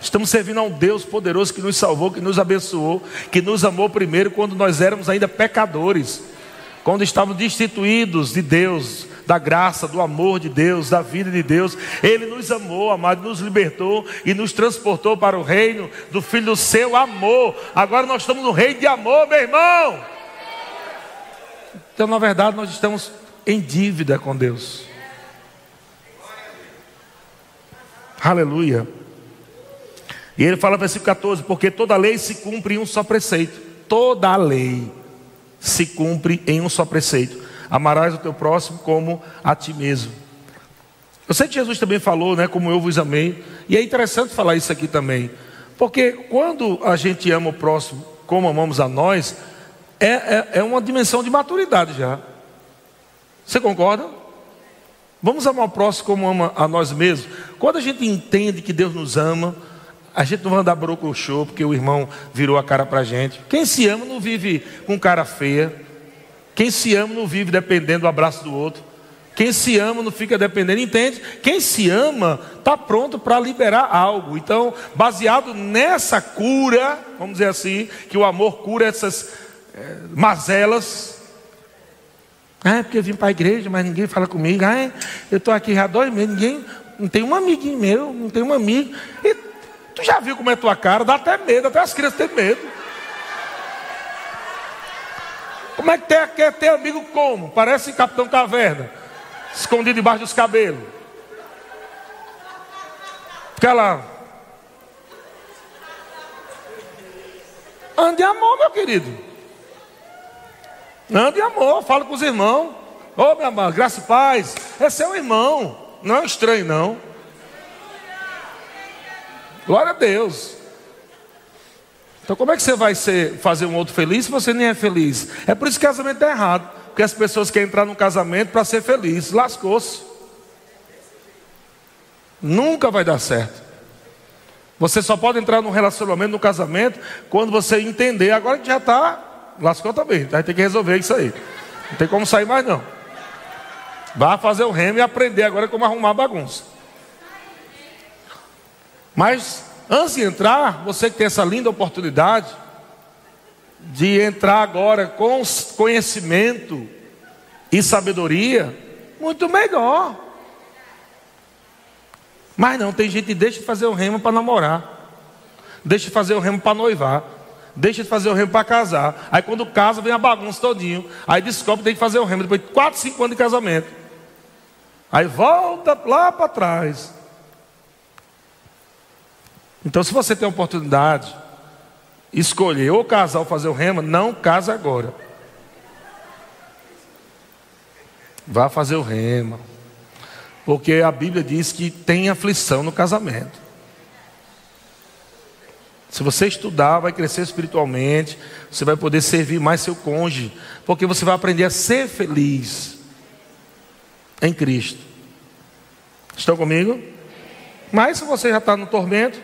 Estamos servindo a um Deus poderoso que nos salvou, que nos abençoou, que nos amou primeiro quando nós éramos ainda pecadores, quando estávamos destituídos de Deus, da graça, do amor de Deus, da vida de Deus. Ele nos amou, amado, nos libertou e nos transportou para o reino do Filho do seu amor. Agora nós estamos no reino de amor, meu irmão. Então, na verdade, nós estamos em dívida com Deus. Aleluia. E ele fala, versículo 14: Porque toda lei se cumpre em um só preceito. Toda a lei se cumpre em um só preceito. Amarás o teu próximo como a ti mesmo. Eu sei que Jesus também falou, né? Como eu vos amei. E é interessante falar isso aqui também. Porque quando a gente ama o próximo como amamos a nós, é, é, é uma dimensão de maturidade já. Você concorda? Vamos amar o próximo como ama a nós mesmos. Quando a gente entende que Deus nos ama, a gente não vai andar brocochô porque o irmão virou a cara para gente. Quem se ama não vive com cara feia. Quem se ama não vive dependendo do abraço do outro. Quem se ama não fica dependendo, entende? Quem se ama está pronto para liberar algo. Então, baseado nessa cura, vamos dizer assim, que o amor cura essas é, mazelas. Ah, é porque eu vim para a igreja, mas ninguém fala comigo. Ah, eu estou aqui há dois meses, ninguém, não tem um amiguinho meu, não tem um amigo. E tu já viu como é a tua cara? Dá até medo, até as crianças têm medo. Como é que tem, quer ter amigo como? Parece Capitão Caverna, escondido debaixo dos cabelos. Fica lá. Ande amor, meu querido. Ande amor, fala com os irmãos. Ô oh, meu amado, graça e paz. Esse é o irmão, não é estranho, não. Glória a Deus. Então, como é que você vai ser, fazer um outro feliz se você nem é feliz? É por isso que casamento é errado. Porque as pessoas querem entrar num casamento para ser feliz. Lascou-se. Nunca vai dar certo. Você só pode entrar num relacionamento, num casamento, quando você entender. Agora que já está lascou também. Vai ter que resolver isso aí. Não tem como sair mais não. Vá fazer o remo e aprender agora como arrumar a bagunça. Mas antes de entrar, você que tem essa linda oportunidade de entrar agora com conhecimento e sabedoria, muito melhor. Mas não, tem gente que deixa de fazer o remo para namorar. Deixa de fazer o remo para noivar deixa de fazer o remo para casar. Aí quando casa, vem a bagunça todinho. Aí descobre que tem que fazer o remo depois de 4, 5 anos de casamento. Aí volta lá para trás. Então, se você tem a oportunidade, escolher ou casar ou fazer o remo, não casa agora. Vá fazer o remo. Porque a Bíblia diz que tem aflição no casamento. Se você estudar, vai crescer espiritualmente, você vai poder servir mais seu cônjuge, porque você vai aprender a ser feliz em Cristo. Estão comigo? Mas se você já está no tormento,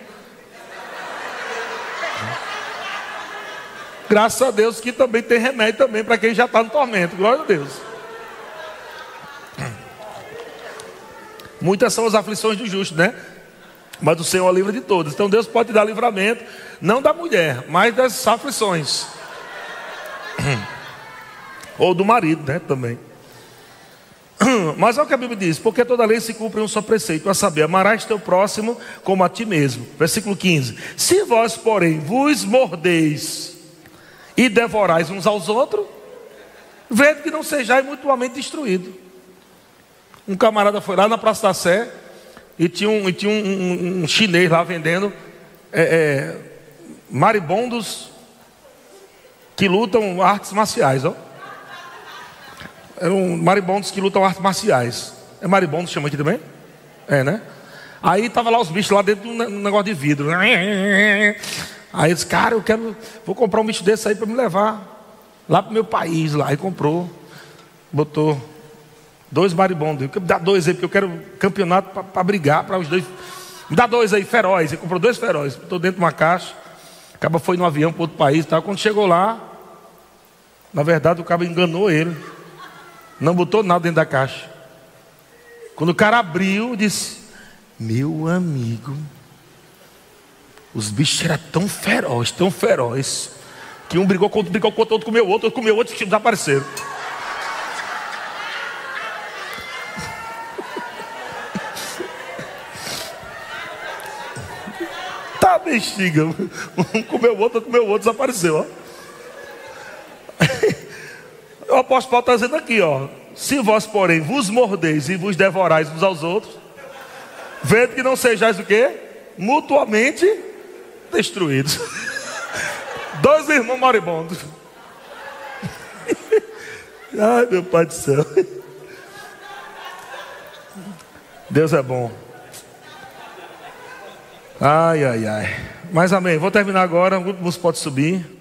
graças a Deus que também tem remédio também para quem já está no tormento. Glória a Deus. <clears throat> Muitas são as aflições do justo, né? Mas o Senhor livra de todas. Então Deus pode dar livramento, não da mulher, mas das aflições. <clears throat> Ou do marido, né? Também. <clears throat> Mas olha o que a Bíblia diz: porque toda lei se cumpre em um só preceito, a saber, amarás teu próximo como a ti mesmo. Versículo 15: Se vós, porém, vos mordeis e devorais uns aos outros, vede que não sejais mutuamente destruídos. Um camarada foi lá na Praça da Sé e tinha um, e tinha um, um, um chinês lá vendendo é, é, maribondos que lutam artes marciais. Ó. Eram maribondos que lutam artes marciais. É maribondo chama aqui também? É, né? Aí tava lá os bichos lá dentro de um negócio de vidro. Aí eu disse, cara, eu quero, vou comprar um bicho desse aí para me levar lá para o meu país. Lá, aí comprou, botou dois maribondos. Me dá dois aí, porque eu quero campeonato para brigar, para os dois. Me dá dois aí, feroz. Ele comprou dois feroz, botou dentro de uma caixa. Acaba foi no avião para outro país. Tá? Quando chegou lá, na verdade o cabo enganou ele. Não botou nada dentro da caixa. Quando o cara abriu, disse: Meu amigo, os bichos eram tão ferozes, tão ferozes, que um brigou com outro, brigou outro comeu outro, outro comeu outro e desapareceram. <laughs> tá bexiga. Um comeu outro, outro comeu outro, desapareceu. Ó. <laughs> O apóstolo Paulo está dizendo aqui, ó. Se vós, porém, vos mordeis e vos devorais uns aos outros, vendo que não sejais o quê? Mutuamente destruídos. Dois irmãos moribundos. Ai, meu Pai do céu. Deus é bom. Ai, ai, ai. Mas amém. Vou terminar agora. O grupo pode subir.